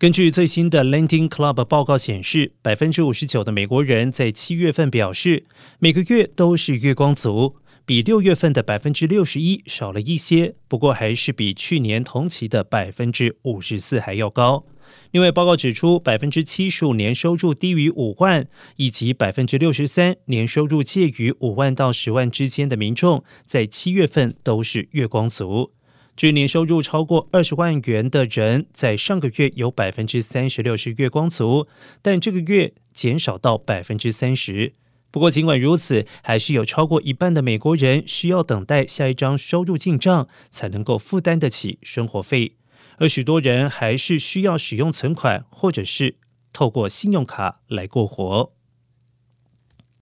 根据最新的 Lending Club 报告显示，百分之五十九的美国人在七月份表示每个月都是月光族，比六月份的百分之六十一少了一些，不过还是比去年同期的百分之五十四还要高。另外，报告指出，百分之七十五年收入低于五万，以及百分之六十三年收入介于五万到十万之间的民众，在七月份都是月光族。据年收入超过二十万元的人，在上个月有百分之三十六是月光族，但这个月减少到百分之三十。不过，尽管如此，还是有超过一半的美国人需要等待下一张收入进账，才能够负担得起生活费。而许多人还是需要使用存款，或者是透过信用卡来过活。